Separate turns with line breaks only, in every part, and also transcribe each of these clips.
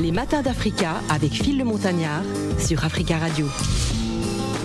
Les matins d'Africa avec Phil le Montagnard sur Africa Radio.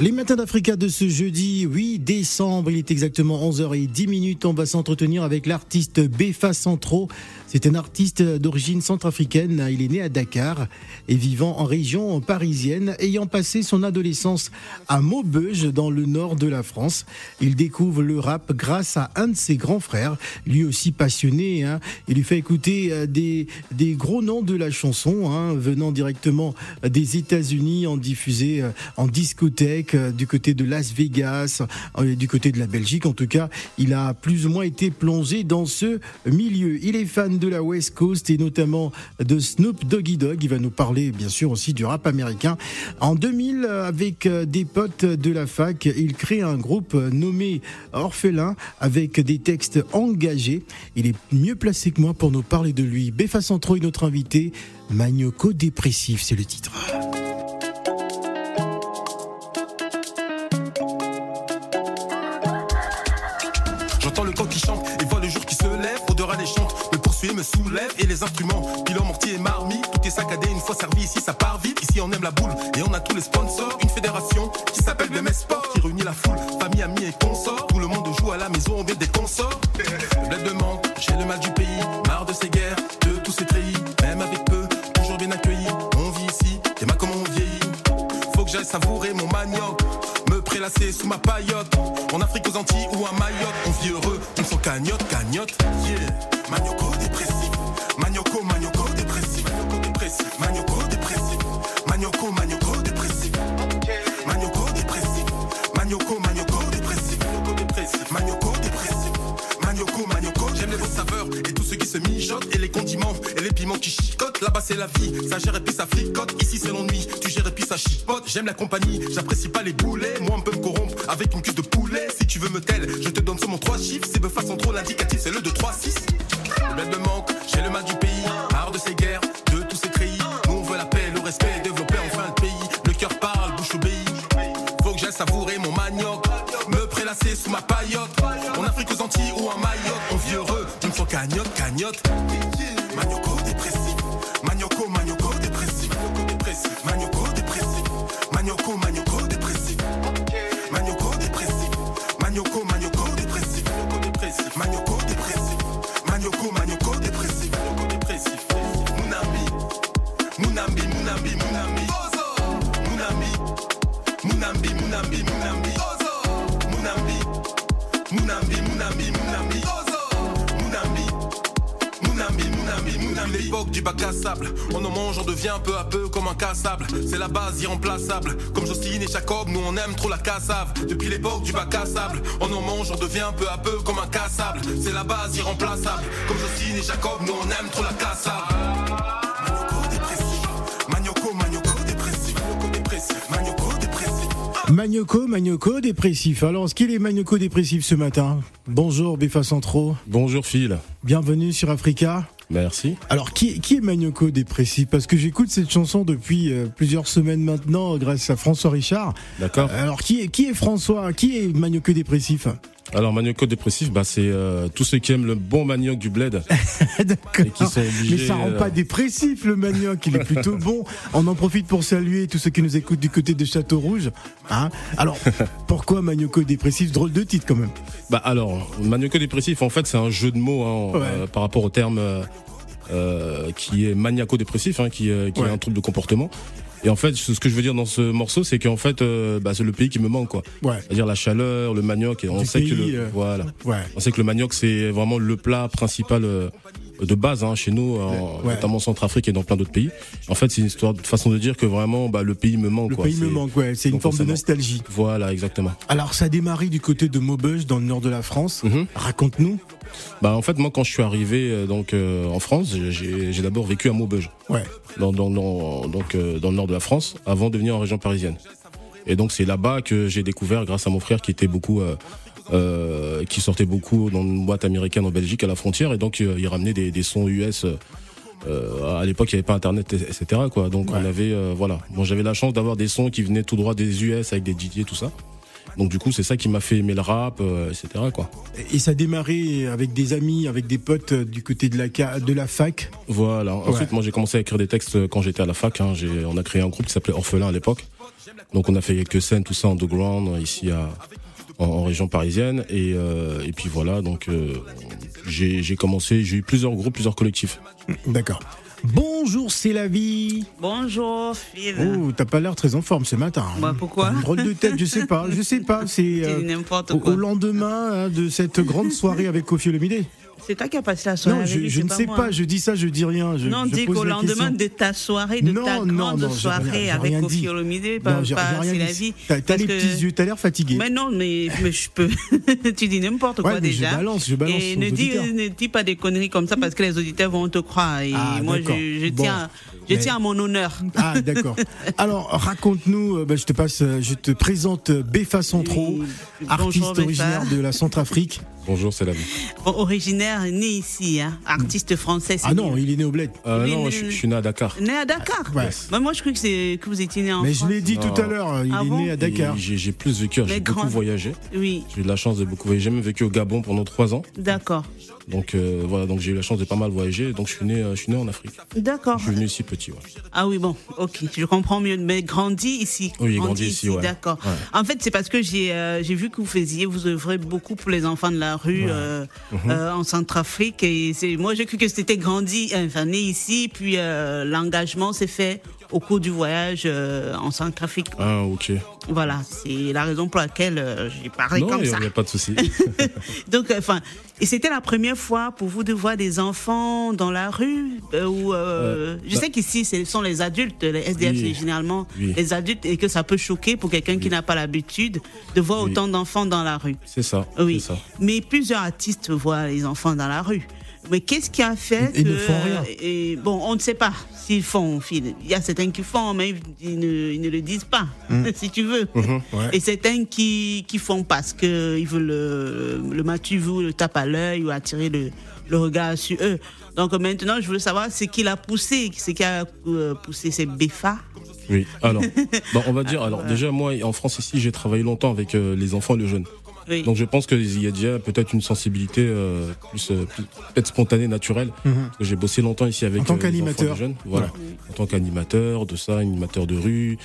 Les matins d'Africa de ce jeudi 8 décembre, il est exactement 11h10 On va s'entretenir avec l'artiste Befa Centro. C'est un artiste d'origine centrafricaine. Il est né à Dakar et vivant en région parisienne, ayant passé son adolescence à Maubeuge dans le nord de la France. Il découvre le rap grâce à un de ses grands frères, lui aussi passionné. Hein. Il lui fait écouter euh, des, gros noms de la chanson, hein, venant directement des États-Unis, en diffusé euh, en discothèque euh, du côté de Las Vegas, du côté de la Belgique. En tout cas, il a plus ou moins été plongé dans ce milieu. Il est fan la West Coast et notamment de Snoop Doggy Dogg. Il va nous parler bien sûr aussi du rap américain. En 2000, avec euh, des potes de la fac, il crée un groupe nommé Orphelin avec des textes engagés. Il est mieux placé que moi pour nous parler de lui. Béfa Centro est notre invité. Magnoco dépressif, c'est le titre.
Soulève et les instruments, pilon, mortier et marmite, tout est saccadé une fois servi ici ça part vite, ici on aime la boule et on a tous les sponsors, une fédération qui s'appelle BMS Sport, qui réunit la foule, famille, amis et consorts, tout le monde joue à la maison, on met des consorts, le bled j'ai le mal du pays, marre de ces guerres, de tous ces treillis, même avec peu, toujours bien accueilli, on vit ici, et ma comment on vieillit, faut que j'aille savourer mon manioc, me prélasser sous ma paillote, en Afrique aux Antilles ou à Mayotte, on vit heureux, on s'en cagnotte, cagnotte, yeah. Manioko c'est la vie, ça gère et puis ça flicote. Ici c'est l'ennui, tu gères et puis ça chipote. J'aime la compagnie, j'apprécie pas les boulets. Moi on peut me corrompre avec une cuisse de poulet. Si tu veux me tel, je te donne mon trois chiffres. C'est de façon trop l'indicatif, c'est le 2, 3, 6. Le bled me manque, j'ai le mal du Comme Jocelyne et Jacob, nous on aime trop la cassave. Depuis l'époque du bac à sable, on en mange, on devient peu à peu comme un cassable. C'est la base irremplaçable. Comme Jocelyne et Jacob, nous on aime trop la cassave.
Magnoko, Magnoko dépressif. Alors, ce qu'il est Magnoko dépressif ce matin? Bonjour Béfa Centro.
Bonjour Phil.
Bienvenue sur Africa.
Merci.
Alors, qui, qui est Magnoko dépressif Parce que j'écoute cette chanson depuis euh, plusieurs semaines maintenant, grâce à François Richard.
D'accord.
Euh, alors, qui est, qui est François? Qui est Magnoko dépressif
Alors manioco dépressif, bah c'est euh, tous ceux qui aiment le bon manioc du bled.
D'accord.
Et qui sont obligés,
Mais ça rend
euh,
pas dépressif le manioc, il est plutôt bon. On en profite pour saluer tous ceux qui nous écoutent du côté de Château Rouge. Hein Alors, pourquoi Magnoko dépressif? Drôle de titre quand même.
Bah alors, manioco dépressif, en fait, c'est un jeu de mots hein,
Ouais.
euh, par rapport au terme euh, qui est maniaco-dépressif, hein, qui, euh, qui
Ouais.
est un trouble de comportement. Et en fait, ce que je veux dire dans ce morceau, c'est qu'en fait, euh, bah, c'est le pays qui me manque, quoi.
Ouais.
C'est-à-dire la chaleur, le manioc, et on
Du
sait que le,
euh,
voilà.
Ouais.
On sait que le manioc, c'est vraiment le plat principal euh, de base hein, chez nous, en-
Ouais.
notamment en Centrafrique et dans plein d'autres pays. En fait, c'est une histoire de façon de dire que vraiment, bah, le pays me manque.
Le
quoi.
pays me manque, ouais. C'est une forme de nostalgie.
Voilà, exactement.
Alors, ça a démarré du côté de Maubeuge, dans le nord de la France.
Mhm.
Raconte-nous.
Bah en fait moi quand je suis arrivé euh, donc euh, en France, j'ai j'ai d'abord vécu à Maubeuge,
Ouais.
dans, dans, dans- donc euh, dans le nord de la France, avant de venir en région parisienne. Et donc c'est là-bas que j'ai découvert grâce à mon frère qui était beaucoup euh, euh, qui sortait beaucoup dans une boîte américaine en Belgique à la frontière et donc euh, il ramenait des, des sons US. euh, euh, à l'époque, il n'y avait pas Internet, etc. Quoi. Donc
Ouais.
on avait, euh, voilà. Bon, j'avais la chance d'avoir des sons qui venaient tout droit des US avec des DJ, tout ça. Donc du coup, c'est ça qui m'a fait aimer le rap, euh, etc. Quoi.
Et ça a démarré avec des amis, avec des potes euh, du côté de la, de la fac?
Voilà. Ensuite, moi j'ai commencé à écrire des textes quand j'étais à la fac. Hein. On a créé un groupe qui s'appelait Orphelin à l'époque. Donc on a fait quelques scènes, tout ça underground, ici à, en, région parisienne. Et, euh, et puis voilà, donc euh, j'ai commencé, j'ai eu plusieurs groupes, plusieurs collectifs.
D'accord. Bonjour, c'est la vie.
Bonjour, Phil.
Oh, t'as pas l'air très en forme ce matin.
Bah, pourquoi?
Une drôle de tête, je sais pas, je sais pas. C'est
euh,
au, au, lendemain hein, de cette grande soirée avec Kofi Olomide.
C'est toi qui as passé la soirée.
Non, je, je ne sais pas, je dis ça, je dis rien. Je,
non, dis qu'au lendemain de ta soirée, de ta grande non, soirée avec Kofi Olomide, pas, c'est la vie.
T'as les petits yeux, t'as l'air fatigué.
Mais non, mais, mais je peux. tu dis n'importe quoi
ouais,
déjà.
Je balance, je balance.
Et ne dis, ne dis, pas des conneries comme ça parce que les auditeurs vont te croire. Et
ah,
moi, je, je
bon.
tiens. Je tiens à mon honneur.
Ah, d'accord. Alors, raconte-nous, bah, je te passe, je te présente Béfa Centro,
Oui.
artiste
Bonjour,
originaire
Béfa.
de la Centrafrique.
Bonjour, c'est la vie.
Originaire, né ici, hein, artiste français.
Ah non, il est né au bled.
Euh, non, je, je suis né à Dakar.
Né à Dakar.
Ouais.
Mais moi, je croyais que, c'est- que vous étiez né en
Mais je l'ai dit
Non.
tout à l'heure, il
Ah
est
bon
né à Dakar.
J'ai plus vécu, j'ai beaucoup
grand-
voyagé.
Oui,
J'ai eu de la chance de beaucoup voyager. J'ai même vécu au Gabon pendant trois ans.
d'accord.
Donc euh, voilà, donc j'ai eu la chance de pas mal voyager. Donc je suis né, euh, je suis né en Afrique.
D'accord.
Je suis venu ici petit. Ouais.
Ah oui, bon, ok, je comprends mieux. Mais grandi ici.
Oui, grandi ici, ouais.
D'accord.
Ouais.
En fait, c'est parce que j'ai euh, j'ai vu que vous faisiez, vous œuvrez beaucoup pour les enfants de la rue euh,
Mhm.
en Centrafrique. Et c'est moi, j'ai cru que c'était grandi, enfin né ici, puis l'engagement s'est fait au cours du voyage euh, en Centrafrique.
Ah ok.
Voilà, c'est la raison pour laquelle euh, j'ai parlé
non,
comme
il
ça.
n'y a pas de souci.
Donc, euh, enfin, et c'était la première fois pour vous de voir des enfants dans la rue euh, euh, je
bah-
sais qu'ici ce sont les adultes, les SDF
Oui.
c'est généralement
Oui.
les adultes et que ça peut choquer pour quelqu'un qui n'a pas l'habitude de voir autant d'enfants dans la rue.
c'est ça.
Oui,
C'est ça.
mais plusieurs artistes voient les enfants dans la rue. Mais qu'est-ce qui a fait
Ils
que
ne font rien.
et, bon, on ne sait pas s'ils font. Il y a certains qui font, mais ils ne, ils ne le disent pas, si tu veux.
Mmh. ouais.
Et certains qui, qui font parce que ils veulent le, le matu vous le tape à l'œil ou attirer le, le regard sur eux. Donc maintenant, je veux savoir ce qui l'a poussé, ce qui a euh, poussé ces BFA.
Oui. Alors, bon, on va dire. Alors déjà, moi, en France ici, j'ai travaillé longtemps avec euh, les enfants et les jeunes.
Oui.
Donc je pense qu'il y a déjà peut-être une sensibilité euh, plus, euh, plus- peut-être spontanée, naturelle. Parce que J'ai bossé longtemps ici avec
En tant
euh,
qu'animateur.
jeunes. Voilà. En tant qu'animateur, de ça, animateur de rue.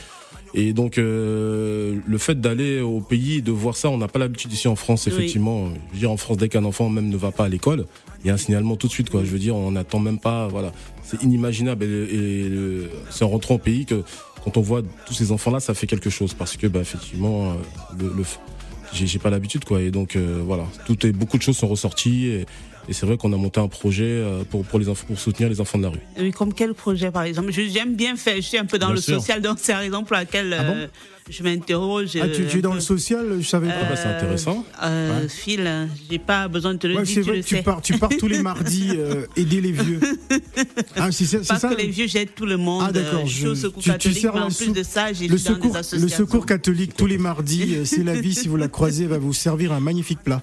Et donc euh, le fait d'aller au pays, et de voir ça, on n'a pas l'habitude ici en France,
Oui.
effectivement. Je veux dire, en France, dès qu'un enfant même ne va pas à l'école, il y a un signalement tout de suite. Quoi. Je veux dire, on n'attend même pas. Voilà, c'est inimaginable. Et, et c'est en rentrant au pays que quand on voit tous ces enfants-là, ça fait quelque chose parce que, bah, effectivement, euh, le, le j'ai pas l'habitude quoi. Et donc euh, voilà. Tout est beaucoup de choses sont ressorties et c'est vrai qu'on a monté un projet euh, pour pour les enfants pour soutenir les enfants de la rue
Oui, comme quel projet, par exemple? Je- J'aime bien faire, je suis un peu dans
Bien
le
sûr.
social, donc c'est la raison pour laquelle
Ah bon?
euh, je m'interroge.
Ah, tu,
euh,
tu es dans
peu.
le social, je savais
Ah
pas.
bah, c'est intéressant
Euh,
Ouais.
Phil, j'ai pas besoin de te le
Ouais,
dire,
c'est
tu
vrai que tu
sais.
pars, tu pars tous les mardis euh, aider les vieux. Ah, c'est ça, c'est
Parce
ça?
que les vieux j'aide tout le monde.
Ah, d'accord,
euh, Je suis au
je-
secours
tu- tu
catholique,
sers
mais
la
en plus de ça, j'ai
le
dans des
le secours catholique tous les mardis, euh, c'est la vie. Si vous la croisez, va vous servir un magnifique plat.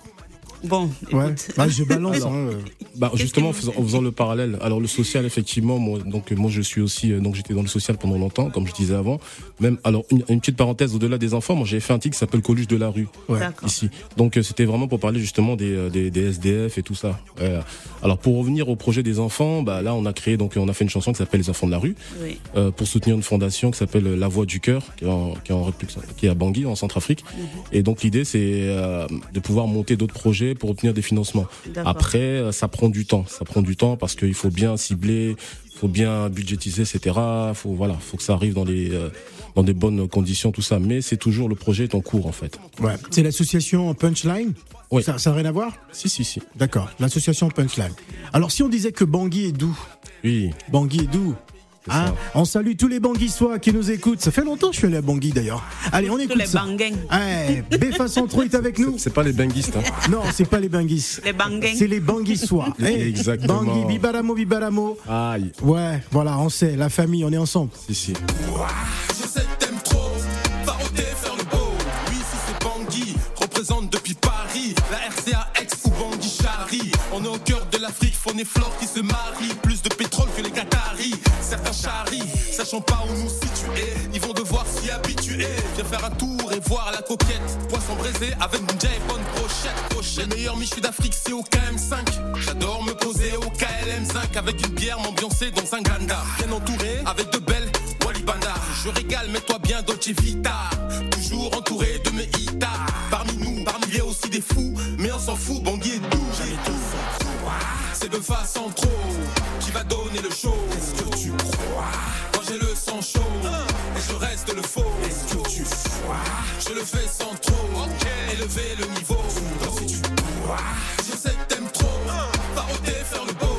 Bon,
Ouais.
écoute.
Bah, je balance.
Alors,
hein, euh.
bah justement en faisant, en faisant le parallèle alors le social effectivement moi donc moi je suis aussi euh, donc j'étais dans le social pendant longtemps comme je disais avant même alors une, une petite parenthèse au-delà des enfants moi j'ai fait un titre qui s'appelle Coluche de la rue
Ouais.
Ici. Donc euh, c'était vraiment pour parler justement des, des, des SDF et tout ça. Euh, alors pour revenir au projet des enfants, bah là on a créé donc on a fait une chanson qui s'appelle Les enfants de la rue
Oui.
euh, pour soutenir une fondation qui s'appelle La Voix du cœur qui est, en, qui est en République- qui est à Bangui en Centrafrique. Et donc l'idée c'est euh, de pouvoir monter d'autres projets pour obtenir des financements. Après euh, ça prend du temps, ça prend du temps parce qu'il faut bien cibler, faut bien budgétiser, etc. Faut voilà, faut que ça arrive dans les euh, dans des bonnes conditions tout ça. Mais c'est toujours le projet est en cours en fait.
Ouais. C'est l'association Punchline
Oui.
Ça n'a rien à voir
Si si si.
D'accord, l'association Punchline. Alors, si on disait que Bangui est doux,
Oui.
Bangui est doux. Hein on salue tous les Banguissois qui nous écoutent. Ça fait longtemps que je suis allé à Bangui d'ailleurs. Allez, on
Tous
écoute
les
ça.
banguins.
Eh, Béfa Centro est avec nous.
C'est pas les benguistes. Hein.
Non, c'est pas les Banguis.
Les banguins.
C'est les Banguissois. Eh,
Exactement.
Bangui, Bibaramo, Bibaramo.
Aïe.
Ouais, voilà, on sait, la famille, on est ensemble.
Si, si.
Je sais que t'aimes trop, faire le beau. Oui, si c'est Bangui, représente depuis Paris. La RCA X ou Bangui Chari. On est au cœur de l'Afrique, faune et flore qui se marient. Plus de pétrole les sachant pas où nous situer. Ils vont devoir s'y habituer. Viens faire un tour et voir la coquette. Poisson braisé avec une et bonne brochette. brochette. Les meilleurs d'Afrique, c'est au KM5. J'adore me poser au KLM5 avec une bière, m'ambiancer dans un ganda. Bien entouré avec de belles Walibanda. Je régale, mets-toi bien Dolce Vita. Toujours entouré de mes hitas. Parmi nous, parmi a aussi des fous, mais on s'en fout, Bangui est tout. C'est de face en trop va donner le show. Est-ce que tu crois Moi j'ai le sang chaud et je reste le faux? Est-ce que tu crois? Je le fais sans trop élever le niveau. Tu crois, je sais que t'aimes trop. Paroter, faire le beau.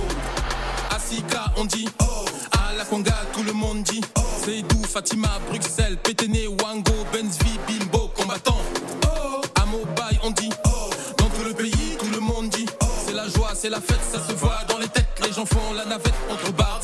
Asika, on dit oh. À la conga, tout le monde dit oh. C'est doux, Fatima, Bruxelles, Péténé, Wango, Benzvi, Bimbo, combattant. Oh. À Mobile, on dit oh. Dans tout le pays, tout le monde dit oh. C'est la joie, c'est la fête, ça se voit dans gens font la navette entre bars,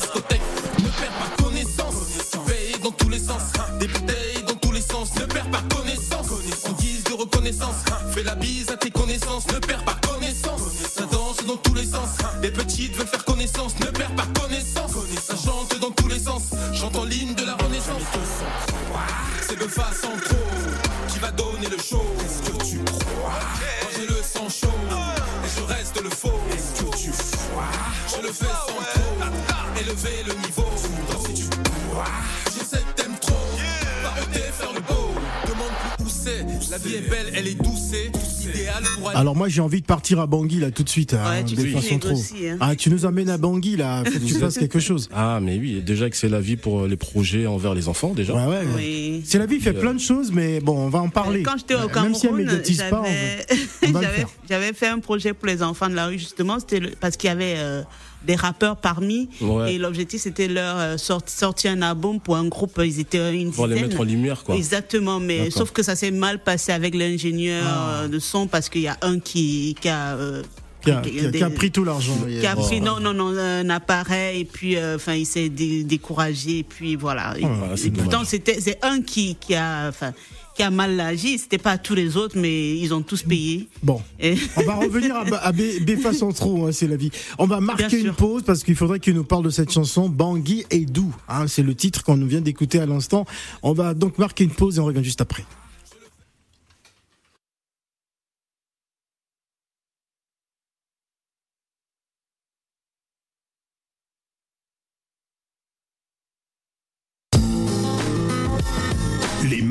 La vie est belle, elle est douce. C'est idéal pour aller.
Alors moi j'ai envie de partir à Bangui là tout de suite. hein,
Ouais, tu
de
peux
façon trop.
négocier, hein.
Ah, tu nous amènes à Bangui là, faut que tu fasses quelque chose.
Ah, mais oui, déjà que c'est la vie pour les projets envers les enfants, déjà.
Ouais, ouais.
Oui.
C'est la vie, il fait plein de choses, mais bon, on va en parler.
Quand j'étais au
Euh, Même si elle
Cameroun,
médiatise pas, on
j'avais
va- on va le
j'avais-
faire.
j'avais fait un projet pour les enfants de la rue, justement, c'était le- parce qu'il y avait euh, des rappeurs parmi,
Ouais.
et l'objectif c'était leur euh, sort- sortir un album pour un groupe, ils étaient une
Pour les
dizaine.
mettre en lumière, quoi.
Exactement, mais sauf que ça s'est mal passé avec l'ingénieur
Ah.
euh, de son, parce qu'il y a un qui, qui a... euh,
Qui a,
qui-
qui a-
des-
qui a pris tout l'argent.
qui a
Oh.
pris non non non un appareil et puis euh, enfin il s'est dé- découragé et puis voilà Et-
Ah,
et pourtant c'était c'est un qui qui a enfin qui a mal agi c'était pas tous les autres mais ils ont tous payé
Bon.
et
On va revenir à, à Béfa Centro, hein, c'est la vie. On va marquer une pause parce qu'il faudrait qu'il nous parle de cette chanson Bangui et Dou. Hein, c'est le titre qu'on nous vient d'écouter à l'instant. On va donc marquer une pause et on revient juste après.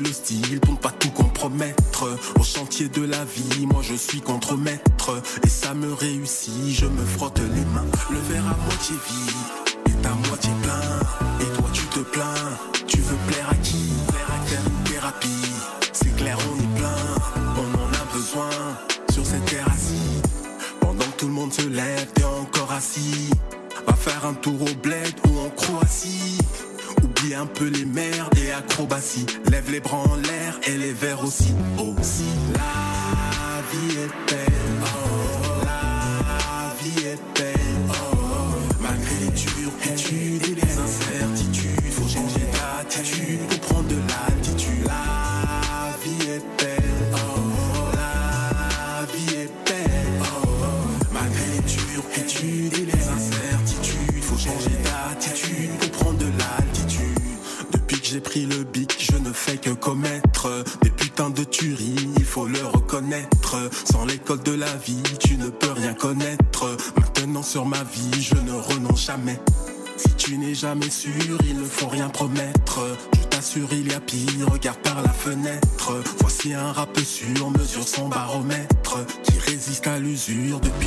Le style pour ne pas tout compromettre. Au chantier de la vie, moi je suis contre-maître. Et ça me réussit, je me frotte les mains. Le verre à moitié vide est à moitié plein. Et toi tu te plains, tu veux plaire à qui? Faire une thérapie, c'est clair on est plein. On en a besoin sur cette terre assis. Pendant que tout le monde se lève, t'es encore assis. Va faire un tour au bled ou en Croatie. Oublie un peu les merdes et acrobaties. Lève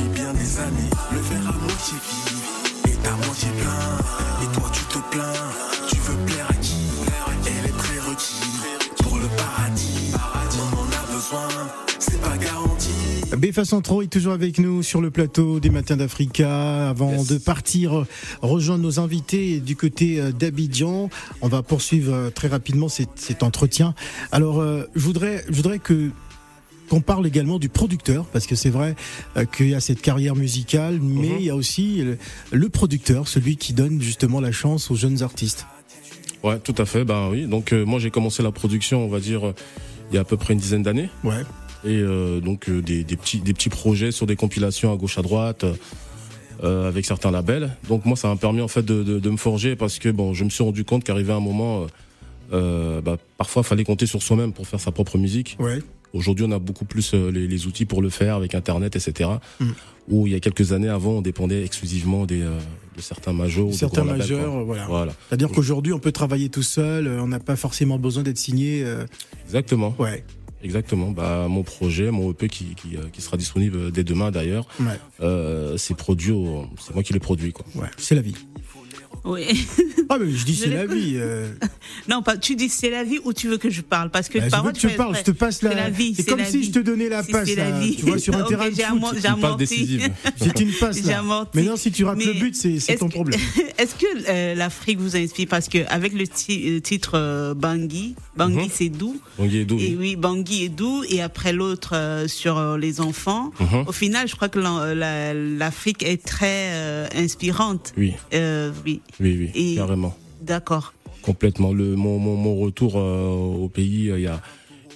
bien des années. Le verre à moitié vide est à moitié plein. Et toi, tu te plains. Tu veux plaire à qui? Elle est prérequis pour
le paradis. On en a besoin, c'est pas garanti. BFA Centro est toujours avec nous sur le plateau des Matins d'Africa. Avant de partir rejoindre nos invités du côté euh, d'Abidjan, on va poursuivre euh, très rapidement cet, entretien. Alors, euh, je voudrais, je voudrais que qu'on parle également du producteur, parce que c'est vrai euh, qu'il y a cette carrière musicale, mais
Mhm.
il y a aussi le, le producteur, celui qui donne justement la chance aux jeunes artistes.
Ouais, tout à fait. Bah oui. Donc euh, moi j'ai commencé la production, on va dire, euh, il y a à peu près une dizaine d'années.
Ouais.
Et euh, donc des, des petits des petits projets sur des compilations à gauche à droite. avec certains labels. Donc moi, ça m'a permis en fait de, de, de me forger parce que bon, je me suis rendu compte qu'arrivé un moment, bah, parfois, fallait compter sur soi-même pour faire sa propre musique.
Ouais.
Aujourd'hui, on a beaucoup plus euh, les, les outils pour le faire avec Internet, etc.
Mm.
Où il y a quelques années avant, on dépendait exclusivement des, euh, de certains majors. de
Certains
quoi.
voilà.
Voilà,
C'est-à-dire qu'aujourd'hui, on peut travailler tout seul, euh, on n'a pas forcément besoin d'être signé. euh,
exactement.
ouais.
Exactement. Bah, mon projet, mon EP qui, qui, qui sera disponible dès demain d'ailleurs,
Ouais.
euh, c'est produit, au- c'est moi qui l'ai produit, quoi.
Ouais. C'est la vie.
Oui.
Ah, mais je dis c'est la vie. euh.
Non, pas, tu dis c'est la vie ou tu veux que je parle? Parce que
Bah, je
parfois,
veux que tu
fais
parles, je te passe la.
C'est la vie,
C'est
c'est
comme
la
si
vie.
je te donnais la
Si
passe.
c'est la vie.
Tu vois, sur un
Ok,
terrain de
j'ai
foot.
amorti- j'ai
Une passe
amorti.
décisive.
C'est une passe là. Mais non, si tu rates le but, c'est c'est ton
que-
problème.
Est-ce que euh, l'Afrique vous inspire? Parce que avec le ti- euh, titre euh, Bangui, Bangui
Mhm.
c'est doux.
Il est doux,
Et
oui.
Bangui est doux. Et après l'autre euh, sur euh, les enfants.
Mhm.
Au final, je crois que l'Afrique est très inspirante.
Oui,
oui,
oui, oui,
Et-
carrément.
d'accord.
Complètement. Le, mon, mon, mon retour euh, au pays, euh, il y a,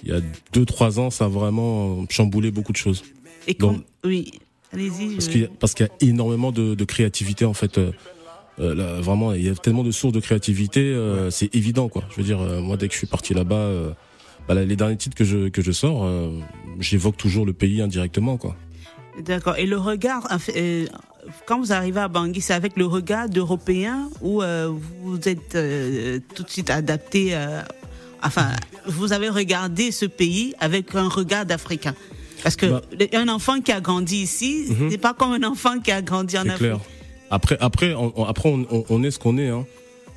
il y a deux, trois ans, ça a vraiment euh, chamboulé beaucoup de choses.
Et
Donc-
com- oui, allez-y.
Parce
je-
qu'il y qu'il y a énormément de, de créativité, en fait. euh, là, vraiment, il y a tellement de sources de créativité, euh, c'est évident, quoi. Je veux dire, euh, moi, dès que je suis parti là-bas, bah, les derniers titres que je, que je sors, j'évoque toujours le pays indirectement, quoi.
D'accord. Et le regard, quand vous arrivez à Bangui, c'est avec le regard d'Européen ou euh, vous êtes euh, tout de suite adapté, euh, enfin, vous avez regardé ce pays avec un regard d'Africain? Parce que
Bah.
un enfant qui a grandi ici,
Mhm.
c'est pas comme un enfant qui a grandi en
C'est
Afrique.
clair. Après, après, on, après, on, est ce qu'on est. Hein.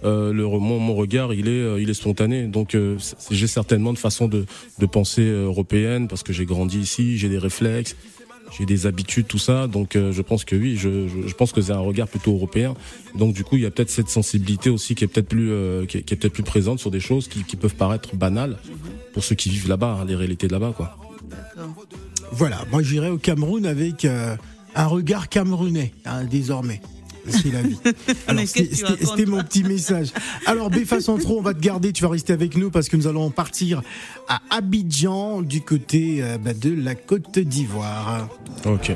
Euh, le, mon, mon regard, il est, il est spontané. Donc, euh, j'ai certainement une façon de, de penser européenne parce que j'ai grandi ici, j'ai des réflexes, j'ai des habitudes, tout ça. Donc, euh, je pense que oui, je, pense que c'est un regard plutôt européen. Donc, du coup, il y a peut-être cette sensibilité aussi qui est peut-être plus, euh, qui est, peut-être plus présente sur des choses qui, peuvent paraître banales pour ceux qui vivent là-bas, hein, les réalités de là-bas, quoi.
Voilà, moi j'irai au Cameroun avec euh, un regard camerounais, hein, désormais. C'est la vie. Alors,
Mais
c'était mon petit message. Alors, Béfa Centro, on va te garder, tu vas rester avec nous parce que nous allons partir à Abidjan, du côté euh, bah, de la Côte d'Ivoire.
Ok.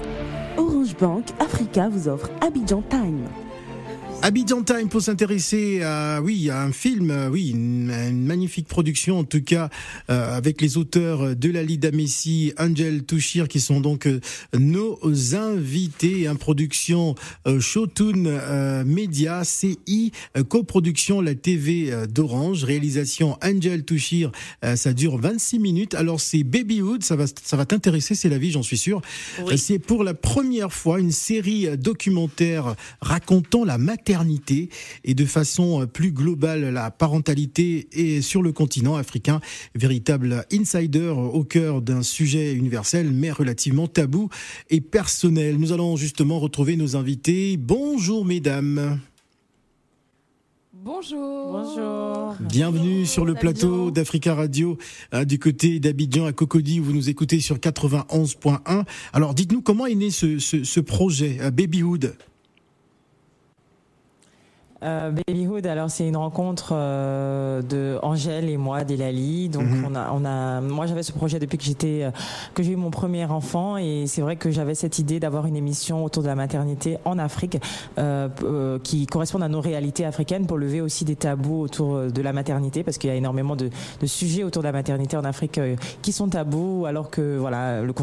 Orange Bank Africa vous offre Abidjan Time.
Abidjan Time pour s'intéresser à oui à un film euh, oui une, une magnifique production en tout cas euh, avec les auteurs de Lalida Messi, Angel Touchir qui sont donc euh, nos invités. Une production euh, Shotun euh, Media CI coproduction la TV d'Orange. Réalisation Angel Touchir euh, ça dure 26 minutes. Alors c'est Babyhood ça va ça va t'intéresser c'est la vie j'en suis sûr.
Oui.
c'est pour la première fois une série documentaire racontant la maternité et de façon plus globale la parentalité et sur le continent africain. Véritable insider au cœur d'un sujet universel mais relativement tabou et personnel. Nous allons justement retrouver nos invités. Bonjour mesdames.
Bonjour.
Bonjour.
Bienvenue sur le plateau d'Africa Radio euh, du côté d'Abidjan à Cocody où vous nous écoutez sur 91.1. Alors dites-nous comment est né ce, ce, ce projet euh, Babyhood?
Euh, Babyhood, alors c'est une rencontre euh, de Angèle et moi, d'Elali. Donc
Mhm.
on a, on a, moi j'avais ce projet depuis que j'étais, euh, que j'ai eu mon premier enfant, et c'est vrai que j'avais cette idée d'avoir une émission autour de la maternité en Afrique, euh, euh, qui corresponde à nos réalités africaines, pour lever aussi des tabous autour de la maternité, parce qu'il y a énormément de, de sujets autour de la maternité en Afrique qui sont tabous, alors que voilà, le,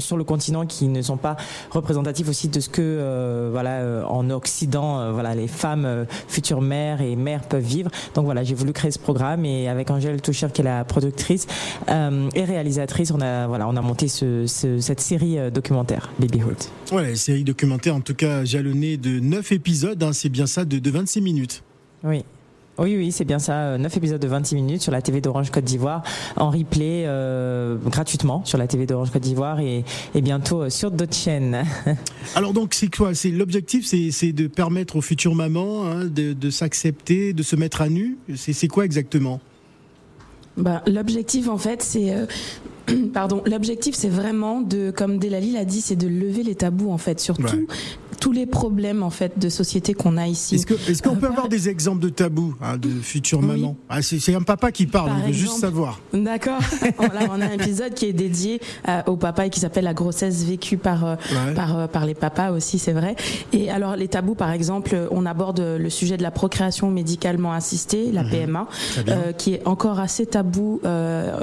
sur le continent, qui ne sont pas représentatifs aussi de ce que euh, voilà euh, en Occident, voilà les femmes euh, futures mères et mères peuvent vivre. Donc voilà, j'ai voulu créer ce programme et avec Angèle Toucher qui est la productrice euh, et réalisatrice, on a voilà, on a monté ce, ce- cette série euh, documentaire Babyhood.
Ouais, série documentaire en tout cas jalonnée de 9 épisodes, hein, c'est bien ça, de, de 26 minutes.
Oui. Oui, oui, c'est bien ça. 9 épisodes de 26 minutes sur la TV d'Orange Côte d'Ivoire, en replay euh, gratuitement sur la TV d'Orange Côte d'Ivoire et, et, bientôt euh, sur d'autres chaînes.
Alors donc c'est quoi? C'est l'objectif, c'est de permettre aux futures mamans hein, de, de s'accepter, de se mettre à nu? C'est quoi exactement?
Bah, L'objectif, en fait, c'est euh, pardon, l'objectif c'est vraiment de, comme Delali l'a dit, c'est de lever les tabous en fait, surtout tous les problèmes en fait de société qu'on a ici.
Est-ce qu'on peut avoir des exemples de tabous hein, de futures mamans ah, C'est un papa qui parle, on veut juste savoir.
D'accord. on a un épisode qui est dédié euh, au papa et qui s'appelle la grossesse vécue par euh, par, euh, par les papas aussi, c'est vrai. Et alors les tabous, par exemple, on aborde le sujet de la procréation médicalement assistée, la mhm. PMA, qui est encore assez tabou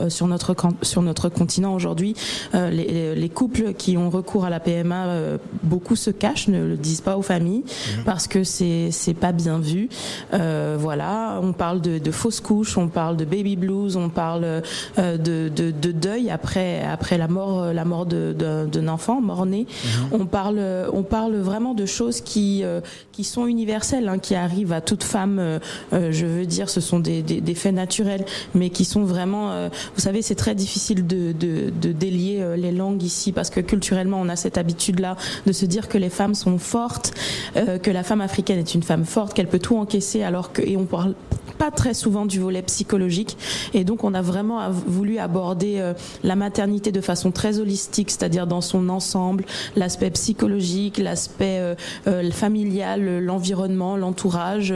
sur notre sur notre continent aujourd'hui. Les, les, couples qui ont recours à la PMA, beaucoup se cachent, ne le disent pas aux familles mhm. parce que c'est c'est pas bien vu. Euh, voilà, on parle de, de fausses couches, on parle de baby blues, on parle euh, de, de, de, deuil après après la mort la mort d'un enfant mort né. Mhm. On parle on parle vraiment de choses qui euh, qui sont universelles, hein, qui arrivent à toute femme. Euh, je veux dire, ce sont des, des, des, faits naturels, mais qui sont vraiment. vous savez, c'est très difficile de, de, de délier les langues ici parce que culturellement, on a cette habitude là de se dire que les femmes sont fortes, euh, que la femme africaine est une femme forte, qu'elle peut tout encaisser, alors que et on parle pas très souvent du volet psychologique. Et donc, on a vraiment voulu aborder euh, la maternité de façon très holistique, c'est-à-dire dans son ensemble, l'aspect psychologique, l'aspect euh, euh familial, l'environnement, l'entourage.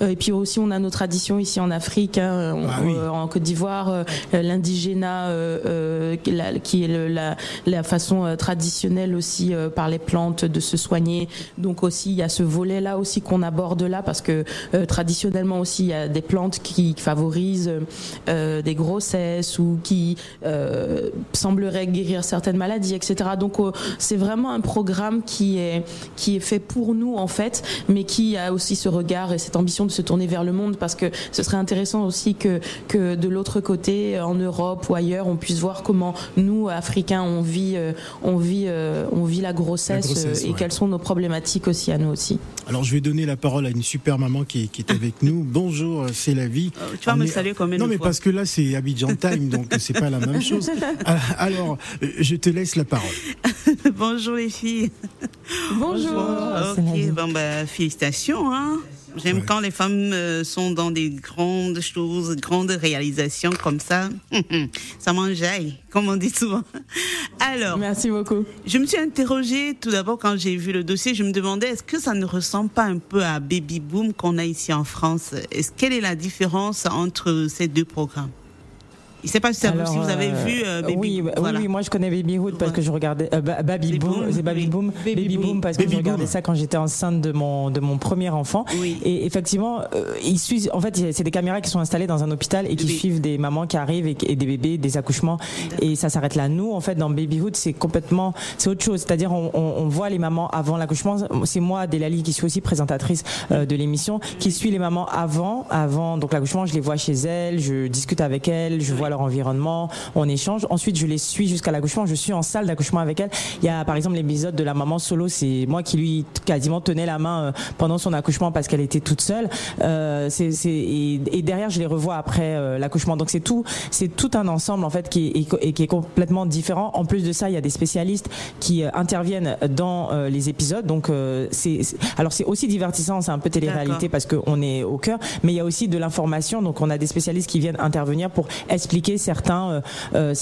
et puis aussi, on a nos traditions ici en Afrique, hein, ah en Côte d'Ivoire, l'indigénat, qui est le, la, la, façon traditionnelle aussi par les plantes de se soigner. Donc aussi, il y a ce volet-là aussi qu'on aborde là, parce que traditionnellement aussi, il y a des plantes qui favorisent euh, des grossesses ou qui euh, sembleraient guérir certaines maladies, etc. Donc euh, c'est vraiment un programme qui est qui est fait pour nous en fait, mais qui a aussi ce regard et cette ambition de se tourner vers le monde parce que ce serait intéressant aussi que que de l'autre côté, en Europe ou ailleurs, on puisse voir comment nous Africains on vit on vit on vit la grossesse, et quelles sont nos aussi à nous aussi.
Alors je vais donner la parole à une super maman qui, qui est avec nous. Bonjour c'est la vie.
Euh, tu vas me saluer comme
Non, mais parce que là, c'est Abidjan Time, donc c'est pas la même chose. Euh, alors, euh, je te laisse la parole.
Bonjour les filles.
Bonjour.
Ok, bon, bah, félicitations. Hein. J'aime quand les femmes euh, sont dans des grandes choses, grandes réalisations comme ça. ça m'enjaille, comme on dit souvent. Alors.
Merci beaucoup.
Je me suis interrogée tout d'abord quand j'ai vu le dossier. Je me demandais est-ce que ça ne ressemble pas un peu à Baby Boom qu'on a ici en France? Est-ce quelle est la différence entre ces deux programmes? Je ne sais pas si, vous avez euh, vu euh,
Baby oui, oui, moi je connais Babyhood parce que je regardais euh, Baby Boom, c'est Baby Boom, Baby, Boom parce que je regardais ça quand j'étais enceinte de mon de mon premier enfant. Et effectivement, ils suivent. En fait, c'est des caméras qui sont installées dans un hôpital et qui suivent des mamans qui arrivent et, des bébés, des accouchements. Et ça s'arrête là. Nous, en fait, dans Babyhood, c'est complètement, c'est autre chose. C'est-à-dire, on, on, voit les mamans avant l'accouchement. C'est moi, Delali, qui suis aussi présentatrice de l'émission, qui suit les mamans avant, avant donc l'accouchement. Je les vois chez elles, je discute avec elles, je vois leur environnement, on échange. Ensuite, je les suis jusqu'à l'accouchement. Je suis en salle d'accouchement avec elle. Il y a par exemple l'épisode de la maman solo, c'est moi qui lui quasiment tenais la main euh, pendant son accouchement parce qu'elle était toute seule. Euh, c'est, et, et, derrière, je les revois après euh, l'accouchement. Donc c'est tout, c'est tout un ensemble en fait qui est, qui est complètement différent. En plus de ça, il y a des spécialistes qui interviennent dans les épisodes. Donc c'est, alors c'est aussi divertissant, c'est un peu télé-réalité parce qu'on est au cœur, mais il y a aussi de l'information. Donc on a des spécialistes qui viennent intervenir pour expliquer certains. Euh,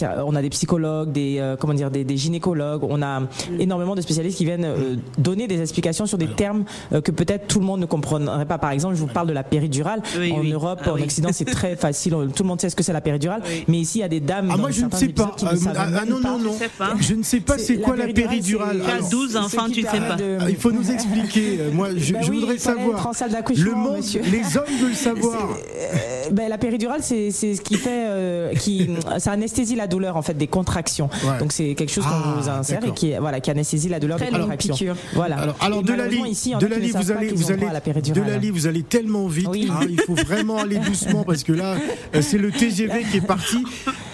euh, on a des psychologues, des euh, comment dire, des, gynécologues. On a énormément de spécialistes qui viennent donner des explications sur des termes que peut-être tout le monde ne comprendrait pas. Par exemple, je vous parle de la péridurale. en Europe, ah en Occident, c'est très facile. Tout le monde sait ce que c'est la péridurale. Mais ici, il y a des dames.
Ah, moi, je ne sais pas. Ah, non, non, non. Je ne sais pas c'est quoi la péridurale.
Tu as 12 enfants, tu ne sais pas.
Il faut nous expliquer. Moi, je ben voudrais savoir. Le monde, les hommes veulent savoir.
Ben, la péridurale, c'est ce qui fait qui, ça anesthésie la douleur en fait des contractions. Donc c'est quelque chose qu'on
Ah,
vous insère et qui, voilà, qui anesthésie la douleur
Très
des contractions.
piqûre.
Voilà.
Alors, alors de la
ici,
de la vous allez, vous allez, de la lit, vous allez tellement vite.
Oui.
hein, il faut vraiment aller doucement parce que là, euh, c'est le TGV qui est parti.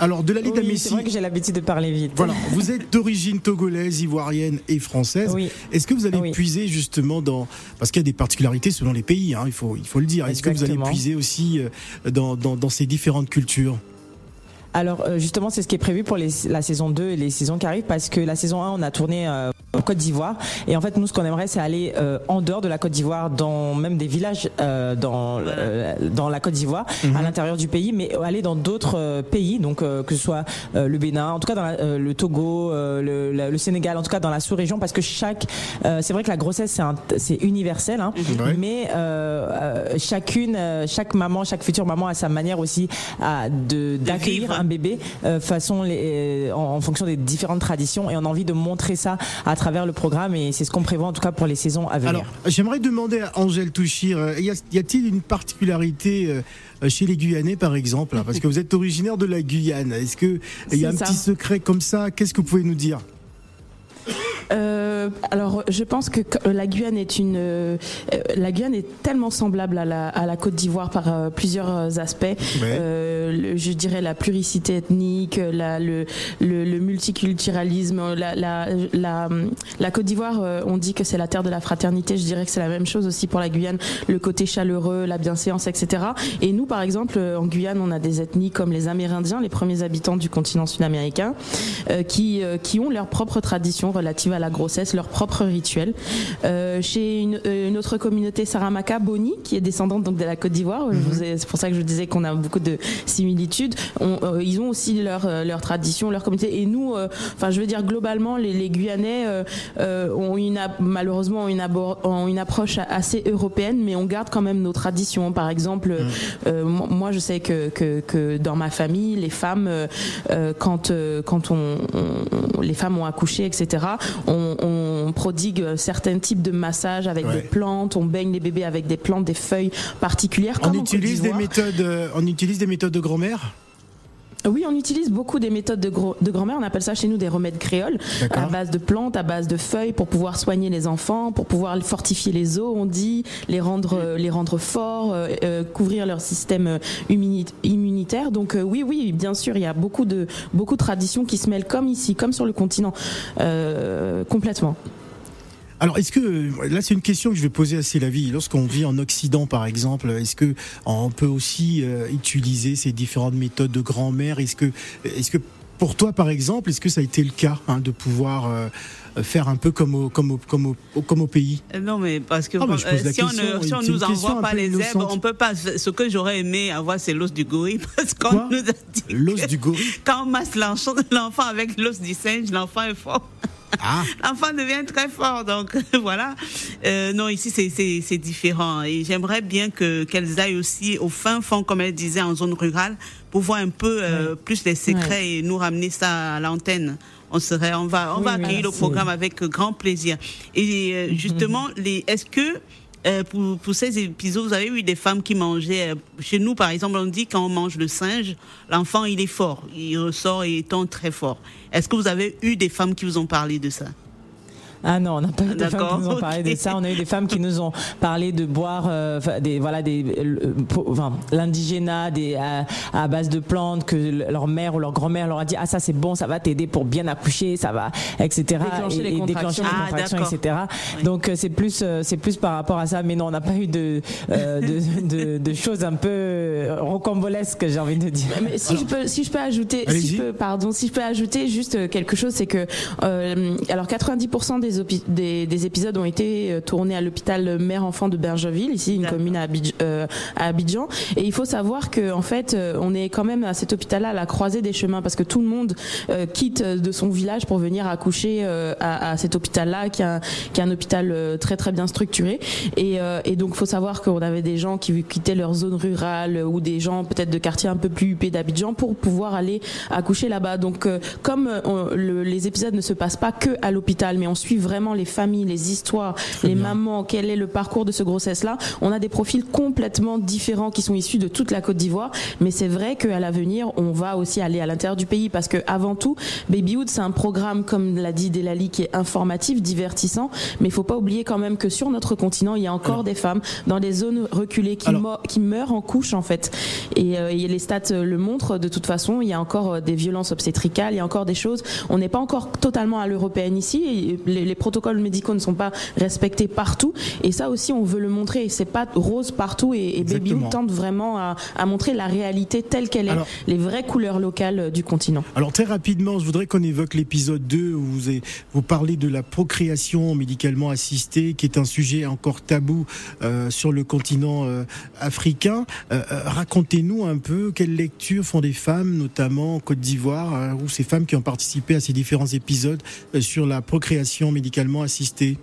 Alors de la lit
Oui, c'est vrai que j'ai l'habitude de parler vite.
Voilà, vous êtes d'origine togolaise, ivoirienne et française.
Oui.
Est-ce que vous allez
Oui.
puiser justement dans parce qu'il y a des particularités selon les pays, hein, il faut il faut le dire. Est-ce que vous allez puiser aussi euh, dans, dans, dans ces différentes cultures?
Alors euh, justement, c'est ce qui est prévu pour les- la saison 2 et les saisons qui arrivent parce que la saison 1, on a tourné euh, Côte d'Ivoire et en fait, nous, ce qu'on aimerait, c'est aller euh, en dehors de la Côte d'Ivoire, dans même des villages euh, dans euh, dans la Côte d'Ivoire,
Mhm.
à l'intérieur du pays, mais aller dans d'autres euh, pays, donc euh, que ce soit euh, le Bénin, en tout cas dans la- euh, le Togo, euh, le, la- le Sénégal, en tout cas dans la sous-région, parce que chaque, euh, c'est vrai que la grossesse c'est un- c'est universel, hein,
Ouais.
mais euh, euh, chacune, euh, chaque maman, chaque future maman a sa manière aussi à de d'accueillir un bébé euh, façon les, en, en fonction des différentes traditions et on a envie de montrer ça à travers le programme et c'est ce qu'on prévoit en tout cas pour les saisons à venir.
Alors, j'aimerais demander à Angèle Touchir, euh, y a-t-il une particularité euh, chez les Guyanais, par exemple hein, Parce que vous êtes originaire de la Guyane. Est-ce que il y a un
ça.
petit secret comme ça? Qu'est-ce que vous pouvez nous dire?
Euh, alors, je pense que la Guyane est une, euh, la Guyane est tellement semblable à la, à la Côte d'Ivoire par euh, plusieurs aspects. Euh, le- je dirais la pluricité ethnique, la, le, le, le multiculturalisme, la, la, la, la Côte d'Ivoire, euh, on dit que c'est la terre de la fraternité. Je dirais que c'est la même chose aussi pour la Guyane, le côté chaleureux, la bienséance, etc. Et nous, par exemple, euh, en Guyane, on a des ethnies comme les Amérindiens, les premiers habitants du continent sud-américain, euh, qui, euh, qui ont leurs propres traditions relatives à la grossesse, leurs propres rituels. Euh, chez une, euh, une autre communauté, Saramaka, Boni, qui est descendante donc de la Côte d'Ivoire, vous ai- c'est pour ça que je disais qu'on a beaucoup de similitudes. On- euh, ils ont aussi leurs euh, leurs traditions, leur communauté. Et nous, euh, enfin, je veux dire globalement, les, les Guyanais ont une malheureusement ont une, ont une approche assez européenne, mais on garde quand même nos traditions. Par exemple, euh, mo- moi, je sais que, que, que dans ma famille, les femmes, quand euh, quand on, on- les femmes ont accouché, etc., on, on prodigue certains types de massages avec
Ouais.
des plantes, on baigne les bébés avec des plantes, des feuilles particulières.
On
comme
utilise des méthodes, euh, on utilise des méthodes de grand-mère?
Oui, on utilise beaucoup des méthodes de, gro- de grand-mère. On appelle ça chez nous des remèdes créoles, à base de plantes, à base de feuilles, pour pouvoir soigner les enfants, pour pouvoir fortifier les os, on dit, les rendre, euh, les rendre forts, euh, euh, couvrir leur système euh, immuni- immunitaire. Donc euh, oui, oui, bien sûr, il y a beaucoup de beaucoup de traditions qui se mêlent comme ici, comme sur le continent, euh, complètement.
Alors, est-ce que là, c'est une question que je vais poser à Célavie. Lorsqu'on vit en Occident, par exemple, est-ce que on peut aussi euh, utiliser ces différentes méthodes de grand-mère? Est-ce que, est-ce que pour toi, par exemple, est-ce que ça a été le cas hein, de pouvoir euh, faire un peu comme au, comme au, comme au, comme au pays?
Euh, Non, mais parce que
Ah,
euh, si on ne si on nous envoie pas les herbes,
innocente.
on peut pas. Ce que j'aurais aimé avoir, c'est l'os du gorille, parce qu'on nous a dit
L'os du gorille?
Quand on masse l'enfant avec l'os du singe, l'enfant est fort.
Ah,
L'enfant devient très fort, donc voilà. Euh, non, ici c'est différent et j'aimerais bien que qu'elles aillent aussi au fin fond, comme elle disait, en zone rurale, pour voir un peu euh, plus les secrets et nous ramener ça à l'antenne. On serait, on va, on
Oui,
va accueillir le programme avec grand plaisir. Et euh, justement, les, est-ce que euh, pour, pour ces épisodes, vous avez eu des femmes qui mangeaient. euh, chez nous, par exemple, on dit quand on mange le singe, l'enfant il est fort, il ressort et étant très fort. Est-ce que vous avez eu des femmes qui vous ont parlé de ça?
Ah non, on n'a pas eu des femmes qui nous ont parlé de ça. On a eu des femmes qui nous ont parlé de boire, euh, des voilà, des, euh, enfin, l'indigénat, des à, à base de plantes que le- leur mère ou leur grand-mère leur a dit ah ça c'est bon, ça va t'aider pour bien accoucher, ça va, etc.
Déclencher
et,
les
et déclencher
contractions.
les
Ah,
contractions,
d'accord.
etc.
Oui.
Donc euh, c'est plus euh, c'est plus par rapport à ça. Mais non, on n'a pas eu de, euh, de, de de choses un peu rocambolesques, j'ai envie de dire.
Mais si je peux, si je peux ajouter, si je peux, pardon, si je peux ajouter juste euh, quelque chose, c'est que euh, alors 90% des, des des épisodes ont été euh, tournés à l'hôpital mère-enfant de Bergeville, ici une commune à, Abidj- euh, à Abidjan, et il faut savoir que en fait, euh, on est quand même à cet hôpital-là à la croisée des chemins parce que tout le monde euh, quitte de son village pour venir accoucher euh, à, à cet hôpital-là, qui est un, qui est un hôpital très très bien structuré, et, et donc faut savoir qu'on avait des gens qui quittaient leur zone rurale ou des gens peut-être de quartiers un peu plus huppés d'Abidjan pour pouvoir aller accoucher là-bas. Donc comme on- le- les épisodes ne se passent pas que à l'hôpital, mais on suit vraiment les familles, les histoires, les mamans, quel est le parcours de ce grossesse-là, on a des profils complètement différents qui sont issus de toute la Côte d'Ivoire. Mais c'est vrai qu'à l'avenir, on va aussi aller à l'intérieur du pays parce que avant tout, Babyhood, c'est un programme, comme l'a dit Delali, qui est informatif, divertissant. Mais il faut pas oublier quand même que sur notre continent, il y a encore des femmes dans des zones reculées qui, qui meurent en couche en fait. Et, euh, et, les stats le montrent de toute façon. Il y a encore euh, des violences obstétricales, il y a encore des choses. On n'est pas encore totalement à l'européenne ici. Les, les, protocoles médicaux ne sont pas respectés partout. Et ça aussi, on veut le montrer. C'est pas rose partout. Et, et Babyhood tente vraiment à, à, montrer la réalité telle qu'elle est, les vraies couleurs locales euh, du continent.
Alors très rapidement, je voudrais qu'on évoque l'épisode 2 où vous, vous parlez de la procréation médicalement assistée, qui est un sujet encore tabou euh, sur le continent euh, africain. Euh, Racontez-nous un peu quelles lectures font des femmes, notamment en Côte d'Ivoire, ou ces femmes qui ont participé à ces différents épisodes sur la procréation médicalement assistée.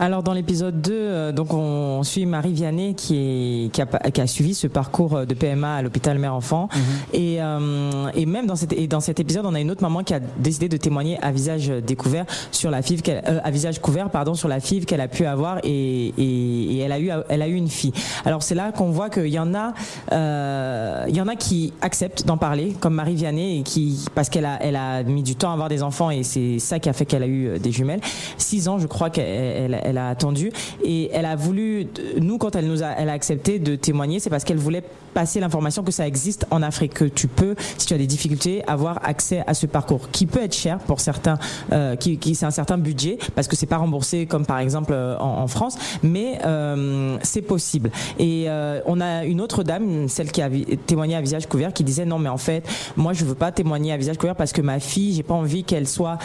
Alors dans l'épisode 2, euh, donc on suit Marie Vianney qui, est, qui, a, qui a suivi ce parcours euh, de PMA à l'hôpital mère-enfant. Mhm. et, euh, et même dans, cette, et dans cet épisode, on a une autre maman qui a décidé de témoigner à visage découvert sur la FIV, euh, à visage couvert pardon, sur la FIV qu'elle a pu avoir et, et, et, elle, a eu, elle a eu une fille. Alors c'est là qu'on voit qu'il y en a, euh, il y en a qui acceptent d'en parler, comme Marie Vianney, et qui, parce qu'elle a, elle a mis du temps à avoir des enfants et c'est ça qui a fait qu'elle a eu des jumelles. Six ans, je crois qu'elle elle a attendu et elle a voulu, nous quand elle nous a, elle a accepté de témoigner, c'est parce qu'elle voulait passer l'information que ça existe en Afrique, que tu peux, si tu as des difficultés, avoir accès à ce parcours, qui peut être cher pour certains, euh, qui, qui c'est un certain budget parce que c'est pas remboursé comme par exemple euh, en, France, mais euh, c'est possible. Et on a une autre dame, celle qui a témoigné à visage couvert, qui disait non mais en fait, moi je veux pas témoigner à visage couvert parce que ma fille, j'ai pas envie qu'elle soit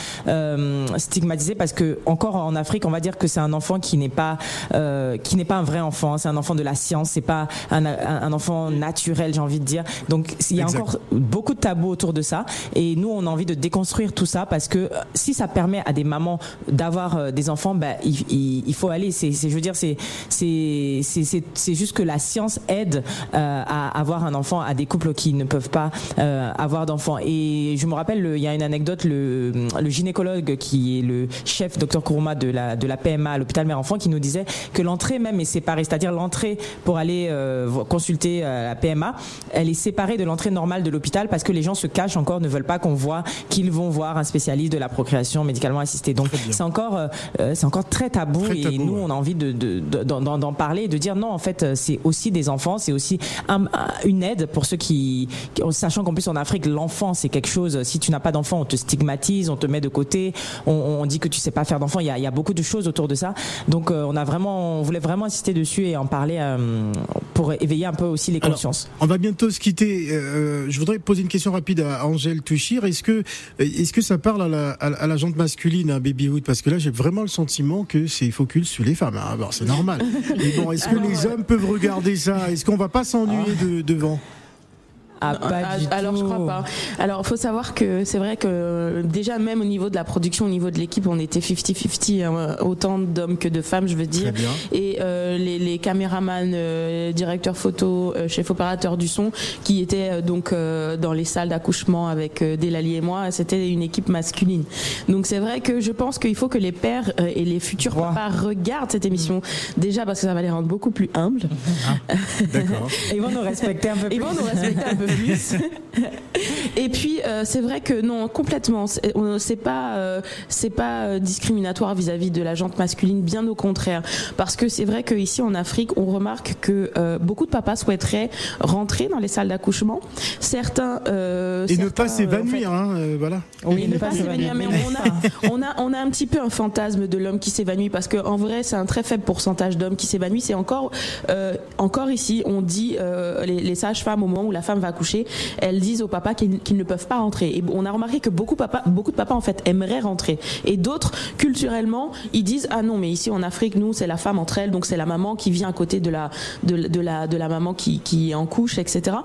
stigmatisée parce que encore en Afrique, on va dire que c'est un un enfant qui n'est pas euh, qui n'est pas un vrai enfant. C'est un enfant de la science. C'est pas un, un, enfant naturel, j'ai envie de dire. Donc il y a encore beaucoup de tabous autour de ça. Et nous, on a envie de déconstruire tout ça parce que euh, si ça permet à des mamans d'avoir euh, des enfants, bah, il, il, faut aller. C'est, je veux dire, c'est c'est c'est juste que la science aide euh, à avoir un enfant à des couples qui ne peuvent pas euh, avoir d'enfants. Et je me rappelle, il y a une anecdote, le, le gynécologue qui est le chef, docteur Kourouma de la de la PMA l'hôpital mère-enfant qui nous disait que l'entrée même est séparée, c'est-à-dire l'entrée pour aller euh, consulter euh, la PMA, elle est séparée de l'entrée normale de l'hôpital parce que les gens se cachent encore, ne veulent pas qu'on voit qu'ils vont voir un spécialiste de la procréation médicalement assistée. Donc c'est encore, euh, c'est encore très tabou très et tabou, nous ouais. on a envie de, d'en, de, parler et de dire non en fait c'est aussi des enfants, c'est aussi un, une aide pour ceux qui, sachant qu'en plus en Afrique l'enfant c'est quelque chose, si tu n'as pas d'enfant on te stigmatise, on te met de côté, on, on dit que tu sais pas faire d'enfant, il y a, il y a beaucoup de choses autour de ça donc euh, on a vraiment, on voulait vraiment insister dessus et en parler euh, pour éveiller un peu aussi les consciences.
Alors, on va bientôt se quitter. Euh, je voudrais poser une question rapide à Angèle Touchir. Est-ce que, est-ce que ça parle à la, à la jante masculine, à Babyhood Parce que là, j'ai vraiment le sentiment que c'est focus sur les femmes. Ah, bon, c'est normal. Mais bon, est-ce que les hommes peuvent regarder ça? Est-ce qu'on va pas s'ennuyer ah. de, devant?
Ah, pas alors je crois pas. Alors faut savoir que c'est vrai que déjà même au niveau de la production, au niveau de l'équipe, on était 50-50, hein, autant d'hommes que de femmes, je veux dire. Et euh, les, les caméramans, euh, directeurs photo, euh, chef opérateur du son, qui étaient euh, donc euh, dans les salles d'accouchement avec euh, Delali et moi, c'était une équipe masculine. Donc c'est vrai que je pense qu'il faut que les pères et les futurs wow. papas regardent cette émission déjà parce que ça va les rendre beaucoup plus humbles.
Ah, D'accord.
Ils vont nous respecter un peu plus.
Ils vont nous respecter un peu Et puis euh, c'est vrai que non complètement. C'est pas euh, c'est pas euh, discriminatoire vis-à-vis -vis de la jante masculine bien au contraire. Parce que c'est vrai qu'ici en Afrique on remarque que euh, beaucoup de papas souhaiteraient rentrer dans les salles d'accouchement. Certains
et certains, ne pas s'évanouir en fait, hein, voilà.
Oui, ne, ne pas s'évanouir. mais on a, on a on a un petit peu un fantasme de l'homme qui s'évanouit parce que en vrai c'est un très faible pourcentage d'hommes qui s'évanouissent. C'est encore encore ici on dit les, les sages-femmes au moment où la femme va accoucher elles disent aux papas qu'ils qu ne peuvent pas rentrer. Et on a remarqué que beaucoup, papa, beaucoup de papas en fait aimeraient rentrer. Et d'autres, culturellement, ils disent ah non mais ici en Afrique nous c'est la femme entre elles donc c'est la maman qui vient à côté de la de, de la de la maman qui qui est en couche etc.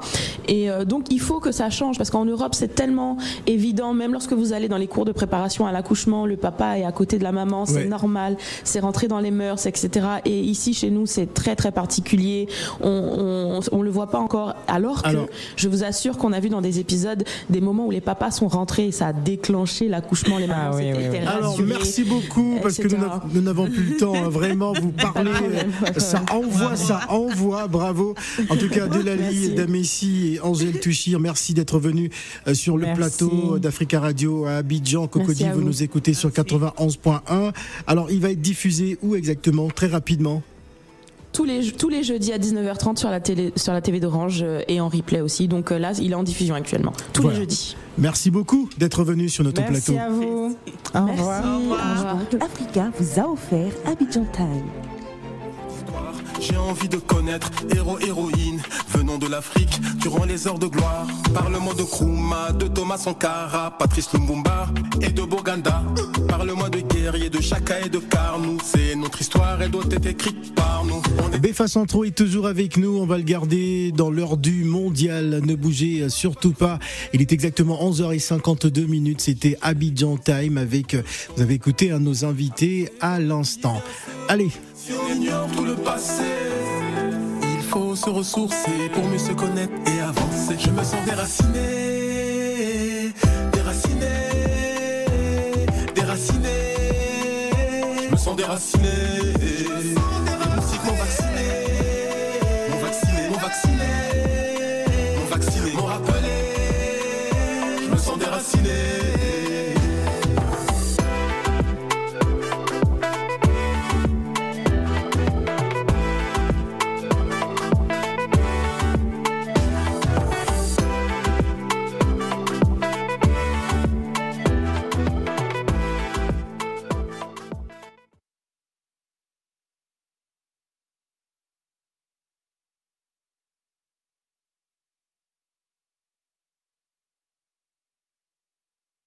Et euh, donc il faut que ça change parce qu'en Europe c'est tellement évident même lorsque vous allez dans les cours de préparation à l'accouchement le papa est à côté de la maman c'est ouais. normal c'est rentré dans les mœurs etc. Et ici chez nous c'est très très particulier on, on on le voit pas encore alors que alors, je je vous assure qu'on a vu dans des épisodes des moments où les papas sont rentrés et ça a déclenché l'accouchement, les mamans.
Ah oui,
étaient
oui, oui.
Alors merci beaucoup parce que nous n'avons plus le temps hein, vraiment vous parler euh, ça envoie ça envoie bravo. En tout cas Delali. Damessi et Angèle Touchir merci d'être venus euh, sur le
Merci.
plateau d'Africa Radio à Abidjan. Cocody vous. nous écoutez sur 91.1 alors il va être diffusé où exactement? Très rapidement
tous les tous les jeudis à 19h30 sur la télé sur la TV d'Orange euh, et en replay aussi. Donc euh, là, il est en diffusion actuellement. Tous
Voilà.
les jeudis.
merci beaucoup d'être venu sur notre
Merci
plateau
à vous. Au
Merci.
revoir.
Au revoir.
Donc, Africa vous a offert Abidjan Time.
J'ai envie de connaître héros, héroïnes venant de l'Afrique durant les heures de gloire. Parle-moi de Nkrumah, de Thomas Sankara, Patrice Lumumba et de Boganda. Parle-moi de guerriers, de Chaka et de Carnou. C'est notre histoire, elle doit être écrite par nous. Est
Béfa Centro est toujours avec nous. On va le garder dans l'heure du mondial. Ne bougez surtout pas. Il est exactement 11h52 minutes. C'était Abidjan Time avec, vous avez écouté un nos invités à l'instant. Allez,
si on ignore tout le passé, il faut se ressourcer pour mieux se connaître et avancer. Je me sens déraciné, déraciné, déraciné. Je me sens déraciné, déraciné. mon vacciné, mon vacciné, mon vacciné, mon rappelé. Je me sens déraciné.